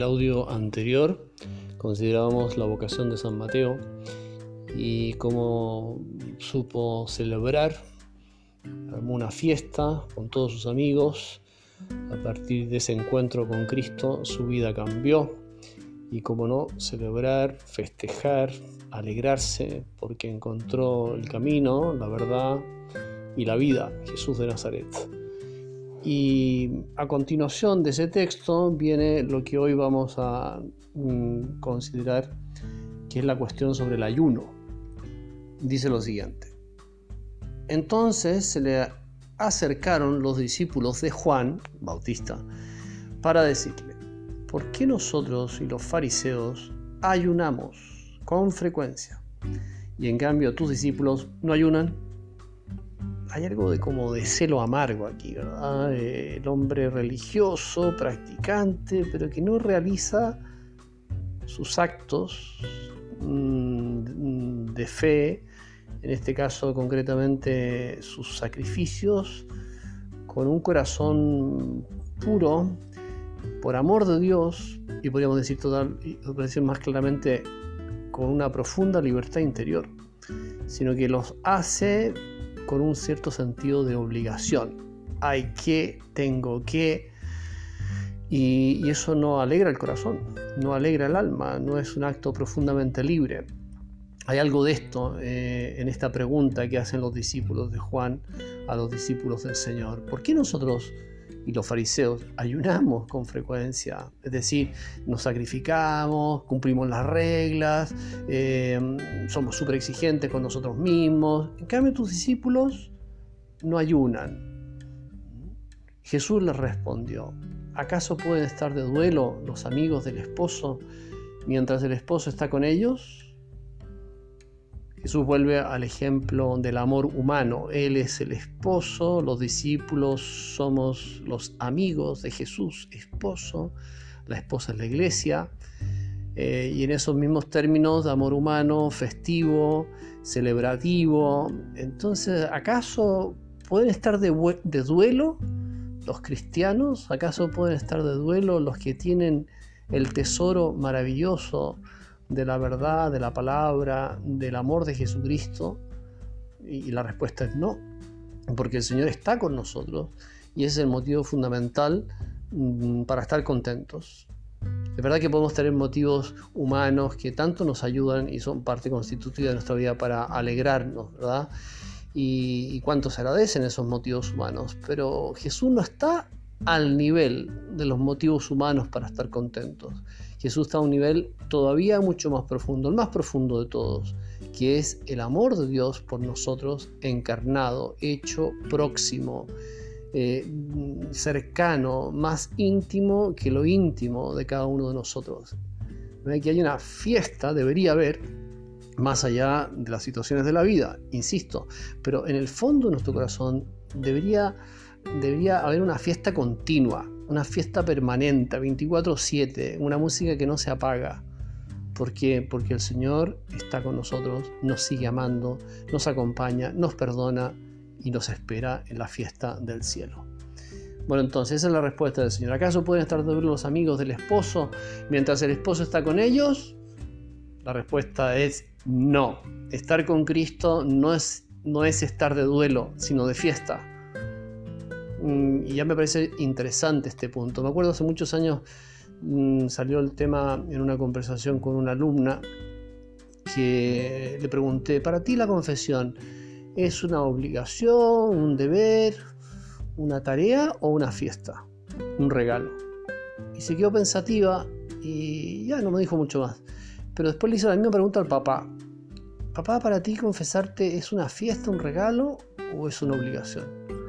el audio anterior considerábamos la vocación de San Mateo y cómo supo celebrar una fiesta con todos sus amigos. A partir de ese encuentro con Cristo su vida cambió y como no, celebrar, festejar, alegrarse porque encontró el camino, la verdad y la vida, Jesús de Nazaret. Y a continuación de ese texto viene lo que hoy vamos a mm, considerar que es la cuestión sobre el ayuno. Dice lo siguiente. Entonces se le acercaron los discípulos de Juan Bautista para decirle, ¿por qué nosotros y los fariseos ayunamos con frecuencia y en cambio tus discípulos no ayunan? Hay algo de como de celo amargo aquí, ¿verdad? el hombre religioso, practicante, pero que no realiza sus actos mm, de fe, en este caso concretamente sus sacrificios, con un corazón puro, por amor de Dios, y podríamos decir, total, decir más claramente, con una profunda libertad interior, sino que los hace con un cierto sentido de obligación. Hay que, tengo que, y, eso no alegra el corazón, no alegra el alma, no es un acto profundamente libre. Hay algo de esto eh, en esta pregunta que hacen los discípulos de Juan a los discípulos del Señor. ¿Por qué nosotros y los fariseos ayunamos con frecuencia, es decir, nos sacrificamos, cumplimos las reglas, eh, somos súper exigentes con nosotros mismos. En cambio, tus discípulos no ayunan. Jesús les respondió, ¿acaso pueden estar de duelo los amigos del esposo mientras el esposo está con ellos? Jesús vuelve al ejemplo del amor humano. Él es el esposo, los discípulos somos los amigos de Jesús, esposo, la esposa es la iglesia. Eh, y en esos mismos términos de amor humano, festivo, celebrativo. Entonces, ¿acaso pueden estar de, de duelo los cristianos? ¿Acaso pueden estar de duelo los que tienen el tesoro maravilloso? De la verdad, de la palabra, del amor de Jesucristo? Y la respuesta es no, porque el Señor está con nosotros y ese es el motivo fundamental mm, para estar contentos. Es verdad que podemos tener motivos humanos que tanto nos ayudan y son parte constitutiva de nuestra vida para alegrarnos, ¿verdad? Y, y cuánto se agradecen esos motivos humanos, pero Jesús no está al nivel de los motivos humanos para estar contentos. Jesús está a un nivel todavía mucho más profundo, el más profundo de todos, que es el amor de Dios por nosotros encarnado, hecho próximo, eh, cercano, más íntimo que lo íntimo de cada uno de nosotros. Que hay una fiesta, debería haber, más allá de las situaciones de la vida, insisto, pero en el fondo de nuestro corazón debería debería haber una fiesta continua, una fiesta permanente, 24/7, una música que no se apaga. ¿Por qué? Porque el Señor está con nosotros, nos sigue amando, nos acompaña, nos perdona y nos espera en la fiesta del cielo. Bueno, entonces esa es la respuesta del Señor. ¿Acaso pueden estar de los amigos del esposo mientras el esposo está con ellos? La respuesta es no. Estar con Cristo no es, no es estar de duelo, sino de fiesta. Mm, y ya me parece interesante este punto. Me acuerdo hace muchos años mm, salió el tema en una conversación con una alumna que le pregunté, ¿para ti la confesión es una obligación, un deber, una tarea o una fiesta? Un regalo. Y se quedó pensativa y ya no me dijo mucho más. Pero después le hice la misma pregunta al papá. Papá, ¿para ti confesarte es una fiesta, un regalo o es una obligación?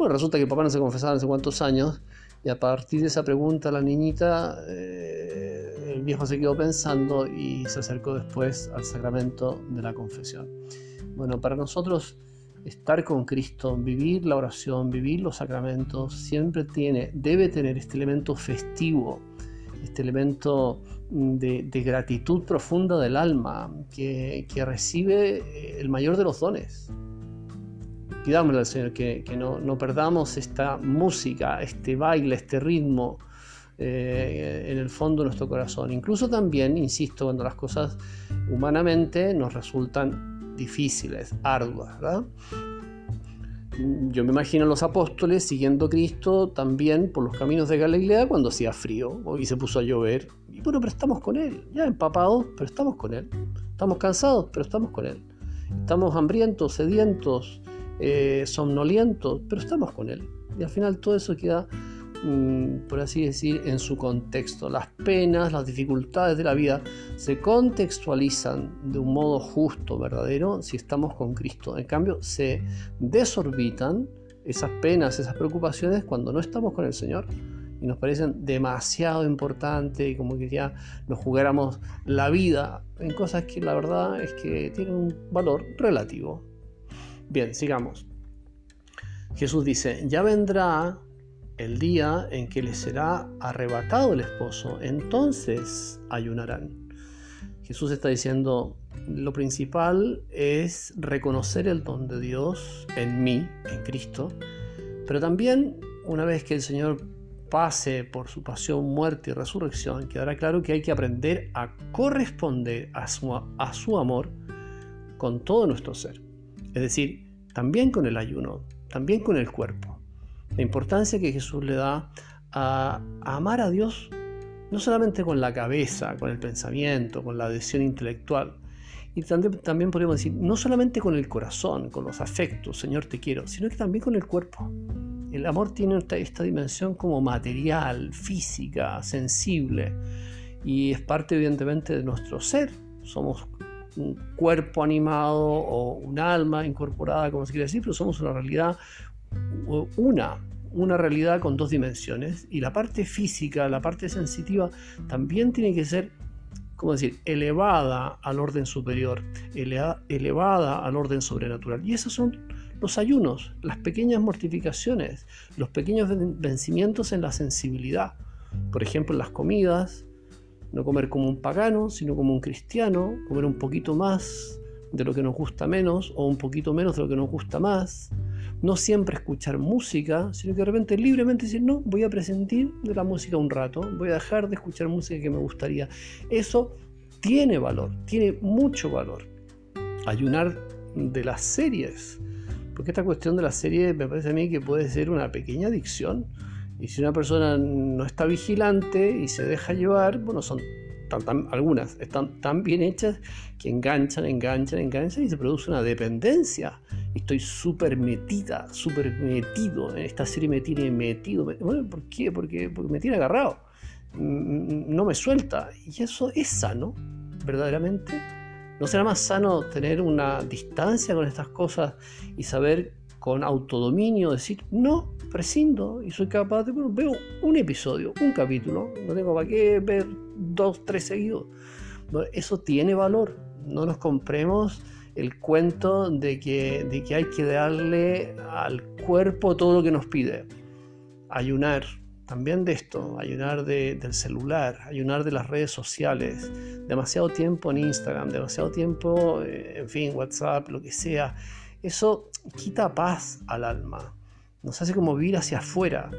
Bueno, resulta que papá no se confesaba hace cuántos años y a partir de esa pregunta la niñita, eh, el viejo se quedó pensando y se acercó después al sacramento de la confesión. Bueno, para nosotros estar con Cristo, vivir la oración, vivir los sacramentos, siempre tiene, debe tener este elemento festivo, este elemento de, gratitud profunda del alma que, que recibe el mayor de los dones, pidámosle al Señor que, no, perdamos esta música, este baile, este ritmo eh, en el fondo de nuestro corazón. Incluso también, insisto, cuando las cosas humanamente nos resultan difíciles, arduas, ¿verdad? Yo me imagino a los apóstoles siguiendo a Cristo también por los caminos de Galilea cuando hacía frío y se puso a llover. Y bueno, pero estamos con Él, ya empapados, pero estamos con Él. Estamos cansados, pero estamos con Él. Estamos hambrientos, sedientos, eh, somnolientos, pero estamos con Él. Y al final todo eso queda Mm, por así decir, en su contexto. Las penas, las dificultades de la vida se contextualizan de un modo justo, verdadero, si estamos con Cristo. En cambio, se desorbitan esas penas, esas preocupaciones cuando no estamos con el Señor y nos parecen demasiado importantes y como que ya nos jugáramos la vida en cosas que la verdad es que tienen un valor relativo. Bien, sigamos. Jesús dice, ya vendrá el día en que les será arrebatado el esposo, entonces ayunarán. Jesús está diciendo, lo principal es reconocer el don de Dios en mí, en Cristo, pero también una vez que el Señor pase por su pasión, muerte y resurrección, quedará claro que hay que aprender a corresponder a su, a su amor con todo nuestro ser. Es decir, también con el ayuno, también con el cuerpo la importancia que Jesús le da a, amar a Dios no solamente con la cabeza, con el pensamiento, con la adhesión intelectual, y también, también decir, no solamente con el corazón, con los afectos, Señor te quiero, sino que también con el cuerpo. El amor tiene esta, esta dimensión como material, física, sensible, y es parte evidentemente de nuestro ser. Somos un cuerpo animado o un alma incorporada, como se quiere decir, pero somos una realidad una, una realidad con dos dimensiones y la parte física, la parte sensitiva, también tiene que ser, ¿cómo decir?, elevada al orden superior, elevada al orden sobrenatural. Y esos son los ayunos, las pequeñas mortificaciones, los pequeños vencimientos en la sensibilidad. Por ejemplo, las comidas, no comer como un pagano, sino como un cristiano, comer un poquito más de lo que nos gusta menos o un poquito menos de lo que nos gusta más no siempre escuchar música, sino que de repente libremente decir, no, voy a presentir de la música un rato, voy a dejar de escuchar música que me gustaría. Eso tiene valor, tiene mucho valor. Ayunar de las series, porque esta cuestión de las series me parece a mí que puede ser una pequeña adicción. Y si una persona no está vigilante y se deja llevar, bueno, son algunas están tan bien hechas que enganchan, enganchan, enganchan y se produce una dependencia. Estoy súper metida, súper metido. En esta serie me tiene metido. Bueno, ¿Por qué? Porque, porque me tiene agarrado. Mm, no me suelta. Y eso es sano, verdaderamente. ¿No será más sano tener una distancia con estas cosas y saber con autodominio decir, no, prescindo y soy capaz de, bueno, veo un episodio, un capítulo, no tengo para qué ver dos, tres seguidos. Eso tiene valor, no nos compremos el cuento de que, de que hay que darle al cuerpo todo lo que nos pide. Ayunar, también de esto, ayunar del celular, ayunar de las redes sociales, demasiado tiempo en Instagram, demasiado tiempo, eh, en fin, WhatsApp, lo que sea. Eso quita paz al alma, nos hace como vivir hacia afuera.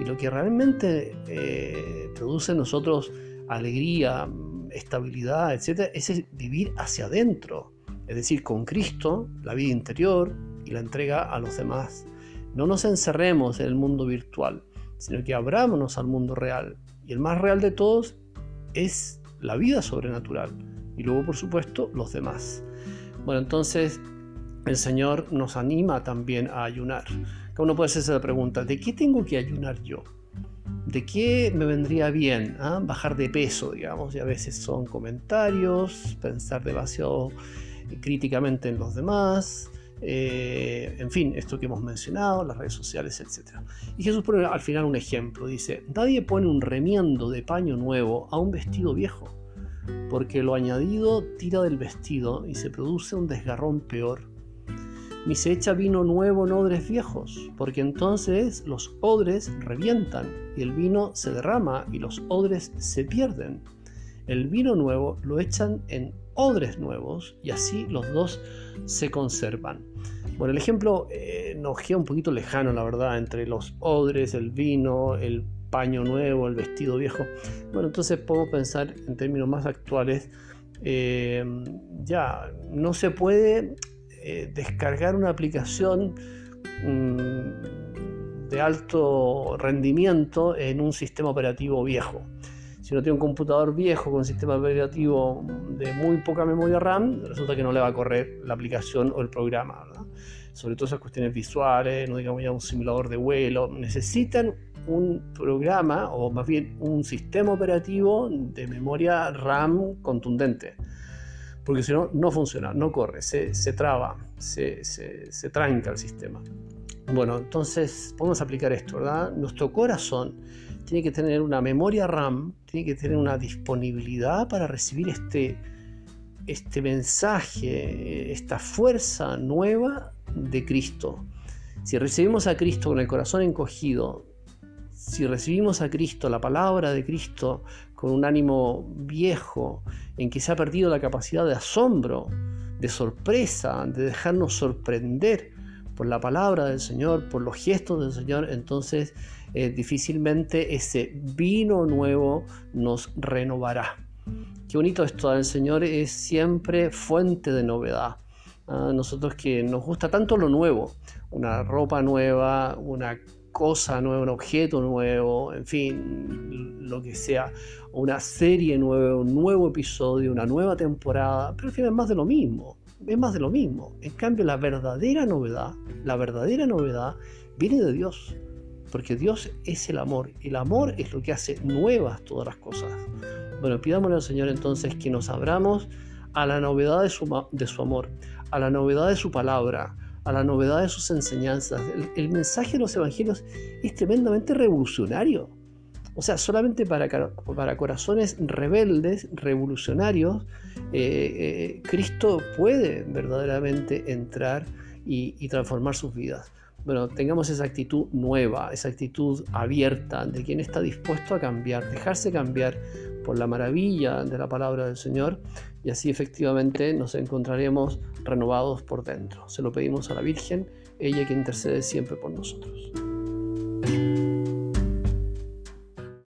Y lo que realmente eh, produce en nosotros alegría, estabilidad, etc., es vivir hacia adentro. Es decir, con Cristo, la vida interior y la entrega a los demás. No nos encerremos en el mundo virtual, sino que abrámonos al mundo real. Y el más real de todos es la vida sobrenatural. Y luego, por supuesto, los demás. Bueno, entonces el Señor nos anima también a ayunar. Uno puede hacerse la pregunta, ¿de qué tengo que ayunar yo? ¿De qué me vendría bien? Ah? Bajar de peso, digamos, y a veces son comentarios, pensar demasiado críticamente en los demás, eh, en fin, esto que hemos mencionado, las redes sociales, etc. Y Jesús pone al final un ejemplo, dice, nadie pone un remiendo de paño nuevo a un vestido viejo, porque lo añadido tira del vestido y se produce un desgarrón peor ni se echa vino nuevo en odres viejos, porque entonces los odres revientan y el vino se derrama y los odres se pierden. El vino nuevo lo echan en odres nuevos y así los dos se conservan. Bueno, el ejemplo eh, nos queda un poquito lejano, la verdad, entre los odres, el vino, el paño nuevo, el vestido viejo. Bueno, entonces podemos pensar en términos más actuales. Eh, ya, no se puede eh, descargar una aplicación mm, de alto rendimiento en un sistema operativo viejo. Si uno tiene un computador viejo con un sistema operativo de muy poca memoria RAM, resulta que no le va a correr la aplicación o el programa. Sobre todo esas cuestiones visuales, no digamos ya un simulador de vuelo, necesitan un programa o más bien un sistema operativo de memoria RAM contundente. Porque si no, no funciona, no corre, se, traba, se, se tranca el sistema. Bueno, entonces podemos aplicar esto, ¿verdad? Nuestro corazón tiene que tener una memoria RAM, tiene que tener una disponibilidad para recibir este, este mensaje, esta fuerza nueva de Cristo. Si recibimos a Cristo con el corazón encogido, si recibimos a Cristo, la palabra de Cristo, con un ánimo viejo, en que se ha perdido la capacidad de asombro, de sorpresa, de dejarnos sorprender por la palabra del Señor, por los gestos del Señor, entonces eh, difícilmente ese vino nuevo nos renovará. Qué bonito esto, el Señor es siempre fuente de novedad. A nosotros que nos gusta tanto lo nuevo, una ropa nueva, una cosa nueva, un objeto nuevo, en fin, lo que sea, una serie nueva, un nuevo episodio, una nueva temporada, pero al final es más de lo mismo, es más de lo mismo. En cambio, la verdadera novedad, la verdadera novedad viene de Dios porque Dios es el amor. El amor es lo que hace nuevas todas las cosas. Bueno, pidámosle al Señor entonces que nos abramos a la novedad de su, de su amor, a la novedad de su palabra, a la novedad de sus enseñanzas. El, mensaje de los evangelios es tremendamente revolucionario. O sea, solamente para, para corazones rebeldes, revolucionarios, eh, eh, Cristo puede verdaderamente entrar y transformar sus vidas bueno, tengamos esa actitud nueva, esa actitud abierta de quien está dispuesto a cambiar, dejarse cambiar por la maravilla de la palabra del Señor y así efectivamente nos encontraremos renovados por dentro. Se lo pedimos a la Virgen, ella que intercede siempre por nosotros.